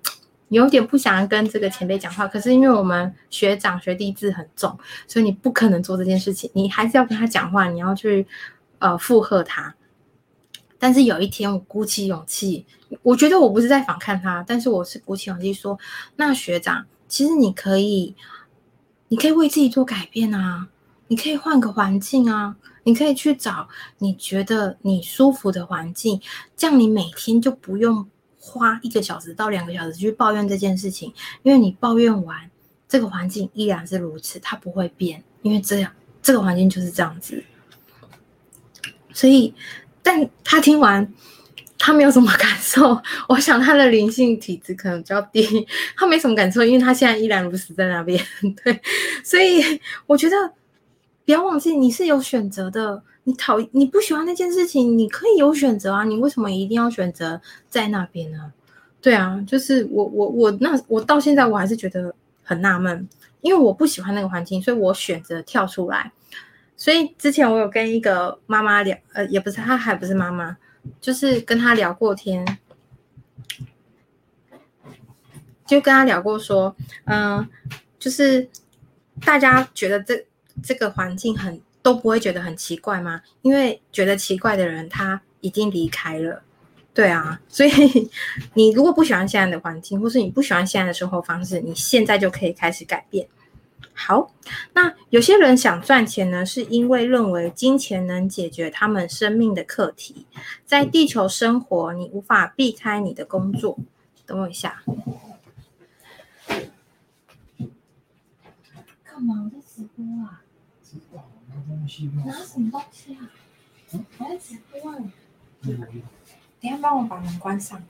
有点不想跟这个前辈讲话，可是因为我们学长学弟制很重，所以你不可能做这件事情，你还是要跟他讲话，你要去呃附和他。但是有一天，我鼓起勇气，我觉得我不是在反看他，但是我是鼓起勇气说：“那学长，其实你可以，你可以为自己做改变啊，你可以换个环境啊，你可以去找你觉得你舒服的环境，这样你每天就不用花一个小时到两个小时去抱怨这件事情，因为你抱怨完，这个环境依然是如此，它不会变，因为这样这个环境就是这样子。”所以，但他听完，他没有什么感受。我想他的灵性体质可能比较低，他没什么感受，因为他现在依然如此在那边。对，所以我觉得不要忘记，你是有选择的。你讨你不喜欢那件事情，你可以有选择啊。你为什么一定要选择在那边呢？对啊，就是我我我那我到现在我还是觉得很纳闷，因为我不喜欢那个环境，所以我选择跳出来。所以之前我有跟一个妈妈聊，呃，也不是，她还不是妈妈，就是跟她聊过天，就跟她聊过说，嗯、就是大家觉得这这个环境很都不会觉得很奇怪吗？因为觉得奇怪的人他已经离开了，对啊，所以你如果不喜欢现在的环境，或是你不喜欢现在的生活方式，你现在就可以开始改变。好，那有些人想赚钱呢，是因为认为金钱能解决他们生命的课题。在地球生活，你无法避开你的工作。等我一下，干嘛？我在直播啊！拿什么东西啊？我在直播啊！等下帮我把门关上。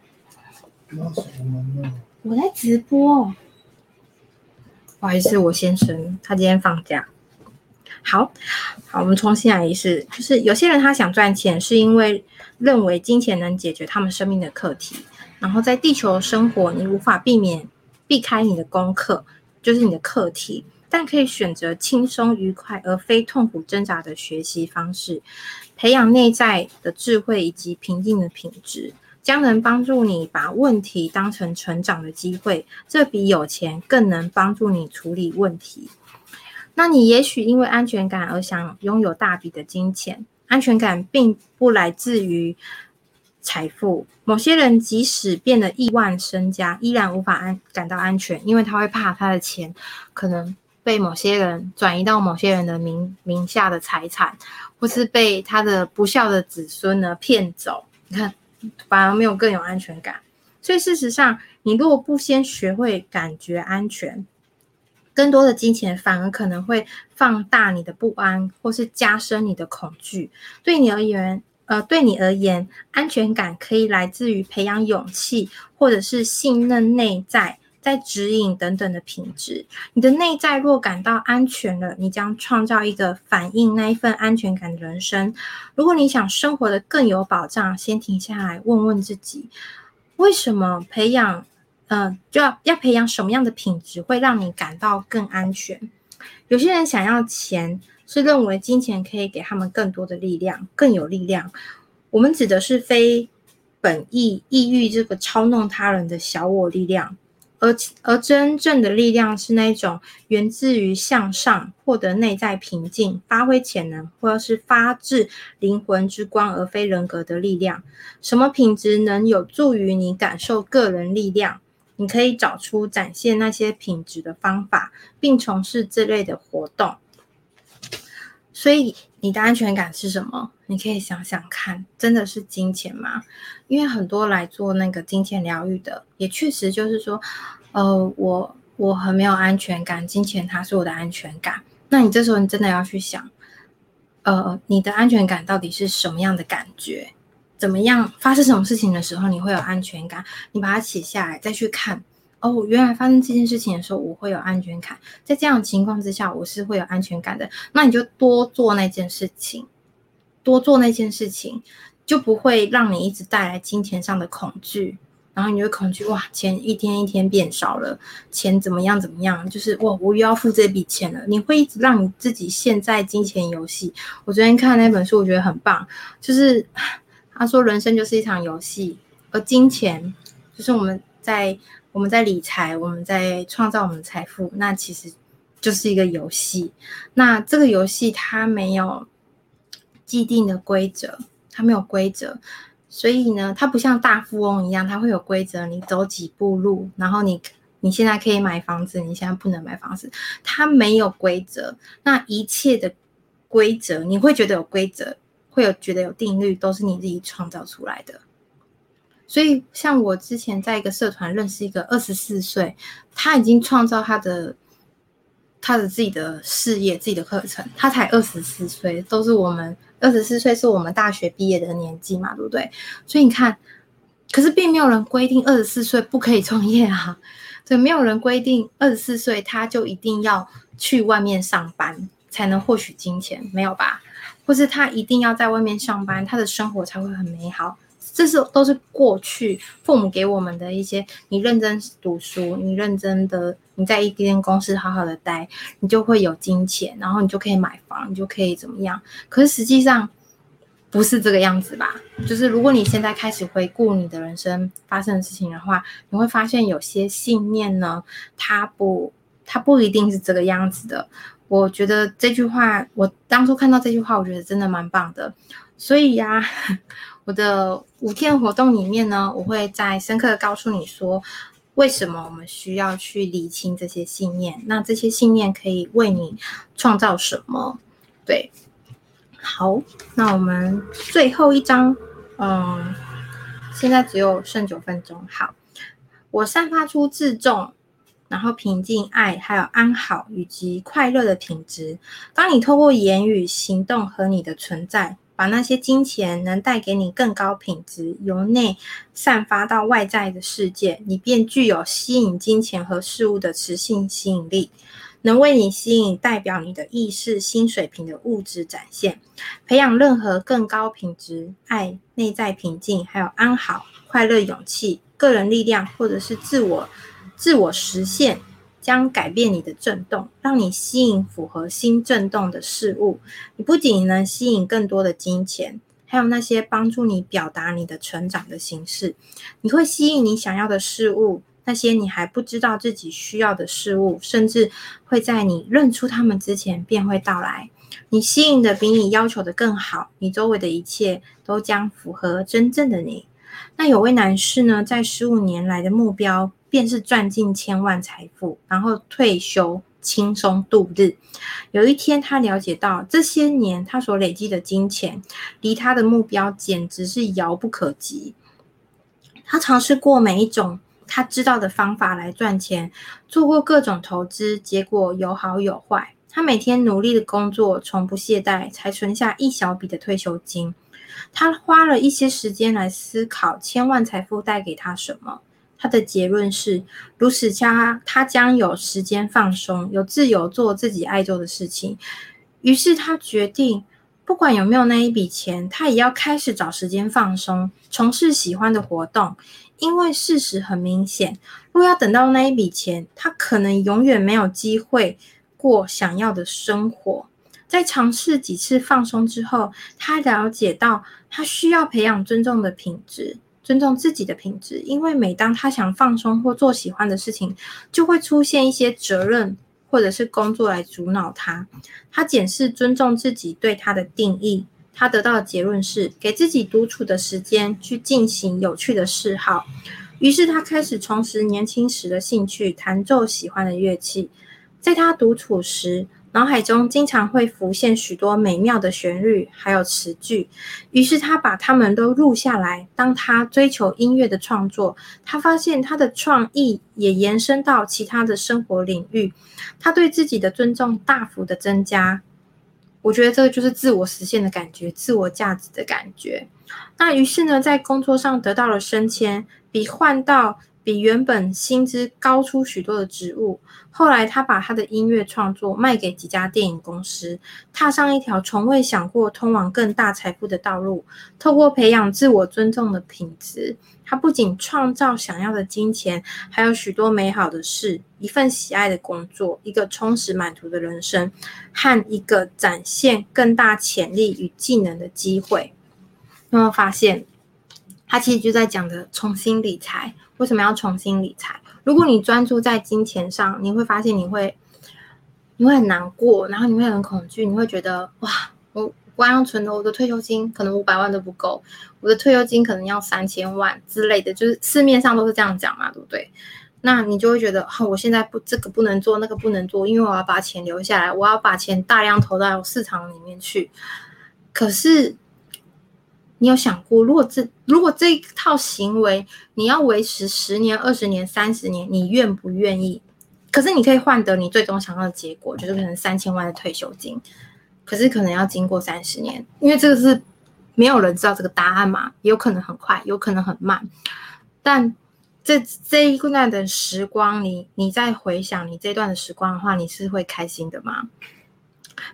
我在直播。不好意思，我先生他今天放假。好好，我们重新来一次。就是有些人他想赚钱，是因为认为金钱能解决他们生命的课题。然后在地球生活，你无法避免避开你的功课，就是你的课题，但可以选择轻松愉快而非痛苦挣扎的学习方式，培养内在的智慧以及平静的品质。将能帮助你把问题当成成长的机会，这比有钱更能帮助你处理问题。那你也许因为安全感而想拥有大笔的金钱，安全感并不来自于财富。某些人即使变得亿万身家，依然无法安感到安全，因为他会怕他的钱可能被某些人转移到某些人的名名下的财产，或是被他的不孝的子孙呢骗走。你看。反而没有更有安全感，所以事实上，你如果不先学会感觉安全，更多的金钱反而可能会放大你的不安，或是加深你的恐惧。对你而言，呃，对你而言，安全感可以来自于培养勇气，或者是信任内在。在指引等等的品质，你的内在若感到安全了，你将创造一个反映那一份安全感的人生。如果你想生活得更有保障，先停下来问问自己，为什么培养，呃，就要要培养什么样的品质会让你感到更安全？有些人想要钱，是认为金钱可以给他们更多的力量，更有力量。我们指的是非本意意欲这个操弄他人的小我力量。而而真正的力量是那种源自于向上获得内在平静、发挥潜能，或者是发自灵魂之光，而非人格的力量。什么品质能有助于你感受个人力量？你可以找出展现那些品质的方法，并从事这类的活动。所以，你的安全感是什么？你可以想想看，真的是金钱吗？因为很多来做那个金钱疗愈的，也确实就是说，呃，我我很没有安全感，金钱它是我的安全感。那你这时候你真的要去想，呃，你的安全感到底是什么样的感觉？怎么样发生什么事情的时候你会有安全感？你把它写下来，再去看。哦，原来发生这件事情的时候，我会有安全感。在这样的情况之下，我是会有安全感的。那你就多做那件事情，多做那件事情，就不会让你一直带来金钱上的恐惧。然后你会恐惧，哇，钱一天一天变少了，钱怎么样怎么样？就是哇，我又要付这笔钱了。你会一直让你自己陷在金钱游戏。我昨天看那本书，我觉得很棒，就是他说人生就是一场游戏，而金钱就是我们在。我们在理财，我们在创造我们的财富，那其实就是一个游戏。那这个游戏它没有既定的规则，它没有规则，所以呢，它不像大富翁一样，它会有规则，你走几步路，然后你你现在可以买房子，你现在不能买房子，它没有规则。那一切的规则，你会觉得有规则，会有觉得有定律，都是你自己创造出来的。所以，像我之前在一个社团认识一个二十四岁，他已经创造他的。他的自己的事业、自己的课程，他才二十四岁，都是我们二十四岁是我们大学毕业的年纪嘛，对不对？所以你看，可是并没有人规定二十四岁不可以创业啊，所以没有人规定二十四岁他就一定要去外面上班才能获取金钱，没有吧？或是他一定要在外面上班，他的生活才会很美好。这是都是过去父母给我们的一些，你认真读书，你认真的你在一间公司好好的待，你就会有金钱，然后你就可以买房，你就可以怎么样？可是实际上不是这个样子吧？就是如果你现在开始回顾你的人生发生的事情的话，你会发现有些信念呢，它不，它不一定是这个样子的。我觉得这句话，我当初看到这句话，我觉得真的蛮棒的。所以呀、我的五天活动里面呢，我会再深刻的告诉你说，为什么我们需要去理清这些信念。那这些信念可以为你创造什么？对，好，那我们最后一章，嗯，现在只有剩九分钟。好，我散发出自重，然后平静、爱，还有安好以及快乐的品质。当你透过言语、行动和你的存在。把那些金钱能带给你更高品质，由内散发到外在的世界，你便具有吸引金钱和事物的磁性吸引力，能为你吸引代表你的意识新水平的物质展现。培养任何更高品质、爱、内在平静，还有安好、快乐、勇气、个人力量，或者是自我、自我实现。将改变你的振动，让你吸引符合新振动的事物。你不仅能吸引更多的金钱，还有那些帮助你表达你的成长的形式。你会吸引你想要的事物，那些你还不知道自己需要的事物，甚至会在你认出他们之前便会到来。你吸引的比你要求的更好，你周围的一切都将符合真正的你。那有位男士呢，在十五年来的目标。便是赚进千万财富，然后退休轻松度日。有一天，他了解到这些年他所累积的金钱，离他的目标简直是遥不可及。他尝试过每一种他知道的方法来赚钱，做过各种投资，结果有好有坏。他每天努力的工作，从不懈怠，才存下一小笔的退休金。他花了一些时间来思考千万财富带给他什么。他的结论是，如此下，他将有时间放松，有自由做自己爱做的事情。于是他决定，不管有没有那一笔钱，他也要开始找时间放松，从事喜欢的活动。因为事实很明显，若要等到那一笔钱，他可能永远没有机会过想要的生活。在尝试几次放松之后，他了解到，他需要培养尊重的品质。尊重自己的品质，因为每当他想放松或做喜欢的事情，就会出现一些责任或者是工作来阻挠他。他检视尊重自己对他的定义，他得到的结论是给自己独处的时间去进行有趣的嗜好。于是他开始重拾年轻时的兴趣，弹奏喜欢的乐器。在他独处时，脑海中经常会浮现许多美妙的旋律，还有词句。于是他把它们都录下来。当他追求音乐的创作，他发现他的创意也延伸到其他的生活领域。他对自己的尊重大幅的增加。我觉得这个就是自我实现的感觉，自我价值的感觉。那于是呢，在工作上得到了升迁，比换到。比原本薪资高出许多的职务。后来，他把他的音乐创作卖给几家电影公司，踏上一条从未想过通往更大财富的道路。透过培养自我尊重的品质，他不仅创造想要的金钱，还有许多美好的事：一份喜爱的工作，一个充实满足的人生，和一个展现更大潜力与技能的机会。有没有发现，他其实就在讲的重新理财。为什么要重新理财？如果你专注在金钱上，你会发现你会，你会很难过，然后你会很恐惧，你会觉得哇，我光要存的我的退休金可能五百万都不够，我的退休金可能要三千万之类的，就是市面上都是这样讲嘛，对不对？那你就会觉得，哦，我现在不这个不能做，那个不能做，因为我要把钱留下来，我要把钱大量投到市场里面去。可是，你有想过，如果这如果这一套行为你要维持十年、二十年、三十年，你愿不愿意？可是你可以换得你最终想要的结果，就是可能三千万的退休金。可是可能要经过三十年，因为这个是没有人知道这个答案嘛，有可能很快，有可能很慢，但。这这一段的时光，你你再回想你这段的时光的话，你是会开心的吗？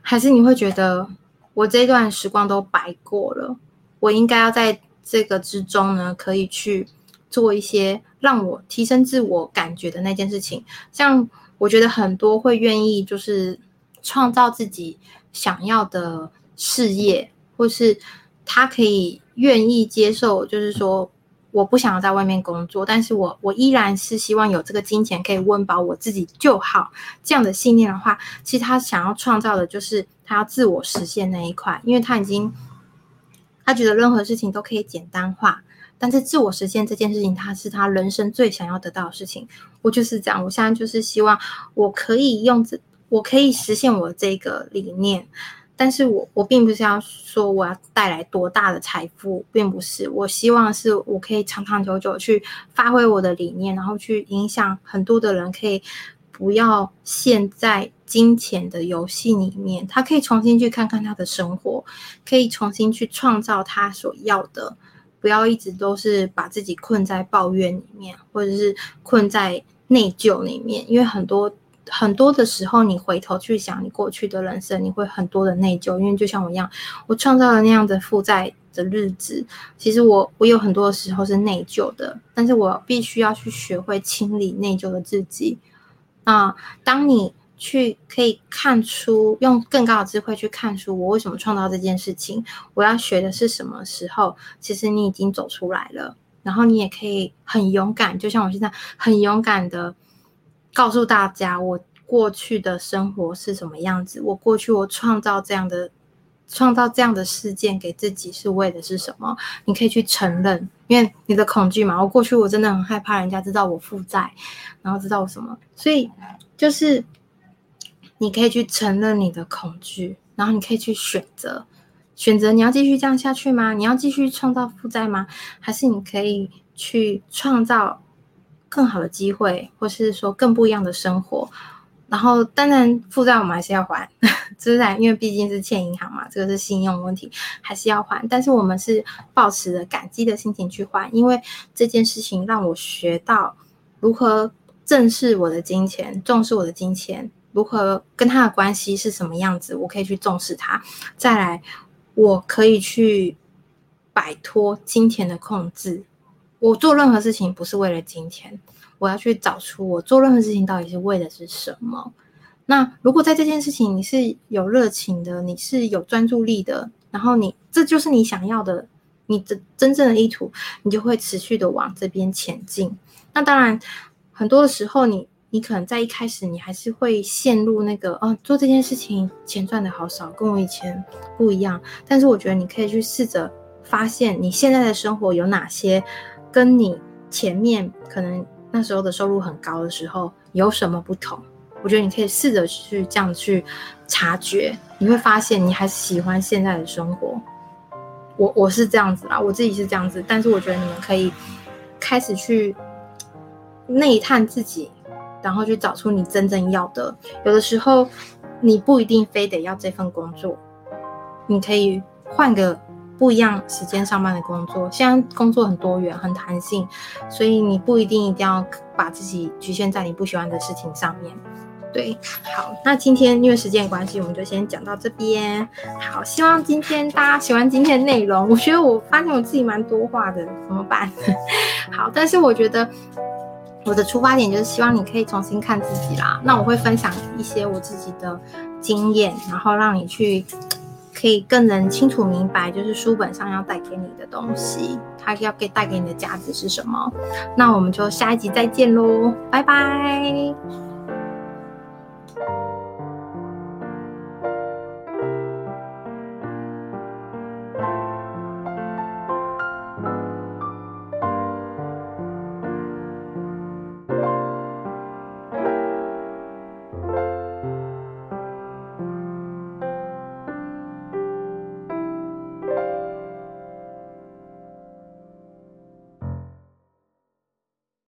还是你会觉得我这一段时光都白过了？我应该要在这个之中呢，可以去做一些让我提升自我感觉的那件事情。像我觉得很多会愿意就是创造自己想要的事业，或是他可以愿意接受，就是说。我不想要在外面工作，但是我我依然是希望有这个金钱可以温饱我自己就好。这样的信念的话，其实他想要创造的就是他要自我实现那一块，因为他已经他觉得任何事情都可以简单化，但是自我实现这件事情，他是他人生最想要得到的事情。我就是这样，我现在就是希望我可以用这，我可以实现我这个理念。但是我我并不是要说我要带来多大的财富，并不是。我希望是我可以长长久久去发挥我的理念，然后去影响很多的人，可以不要陷在金钱的游戏里面，他可以重新去看看他的生活，可以重新去创造他所要的，不要一直都是把自己困在抱怨里面，或者是困在内疚里面，因为很多。很多的时候，你回头去想你过去的人生，你会很多的内疚，因为就像我一样，我创造了那样的负债的日子。其实我我有很多的时候是内疚的，但是我必须要去学会清理内疚的自己。那当你去可以看出，用更高的智慧去看出我为什么创造这件事情，我要学的是什么时候，其实你已经走出来了，然后你也可以很勇敢，就像我现在很勇敢的。告诉大家，我过去的生活是什么样子？我过去我创造这样的、创造这样的事件给自己是为的是什么？你可以去承认，因为你的恐惧嘛。我过去我真的很害怕人家知道我负债，然后知道我什么，所以就是你可以去承认你的恐惧，然后你可以去选择，选择你要继续这样下去吗？你要继续创造负债吗？还是你可以去创造？更好的机会，或是说更不一样的生活，然后当然负债我们还是要还，资产因为毕竟是欠银行嘛，这个是信用问题，还是要还。但是我们是抱持着感激的心情去还，因为这件事情让我学到如何正视我的金钱，重视我的金钱，如何跟他的关系是什么样子，我可以去重视它。再来，我可以去摆脱金钱的控制。我做任何事情不是为了金钱，我要去找出我做任何事情到底是为的是什么。那如果在这件事情你是有热情的，你是有专注力的，然后你这就是你想要的，你的真正的意图，你就会持续的往这边前进。那当然，很多的时候你你可能在一开始你还是会陷入那个哦，做这件事情钱赚的好少，跟我以前不一样。但是我觉得你可以去试着发现你现在的生活有哪些。跟你前面可能那时候的收入很高的时候有什么不同？我觉得你可以试着去这样去察觉，你会发现你还是喜欢现在的生活。我我是这样子啦，我自己是这样子，但是我觉得你们可以开始去内探自己，然后去找出你真正要的。有的时候你不一定非得要这份工作，你可以换个。不一样时间上班的工作，现在工作很多元、很弹性，所以你不一定一定要把自己局限在你不喜欢的事情上面。对，好，那今天因为时间关系，我们就先讲到这边。好，希望今天大家喜欢今天的内容。我觉得我发现我自己蛮多话的，怎么办？好，但是我觉得我的出发点就是希望你可以重新看自己啦。那我会分享一些我自己的经验，然后让你去。可以更能清楚明白，就是书本上要带给你的东西，它要给带给你的价值是什么。那我们就下一集再见喽，拜拜。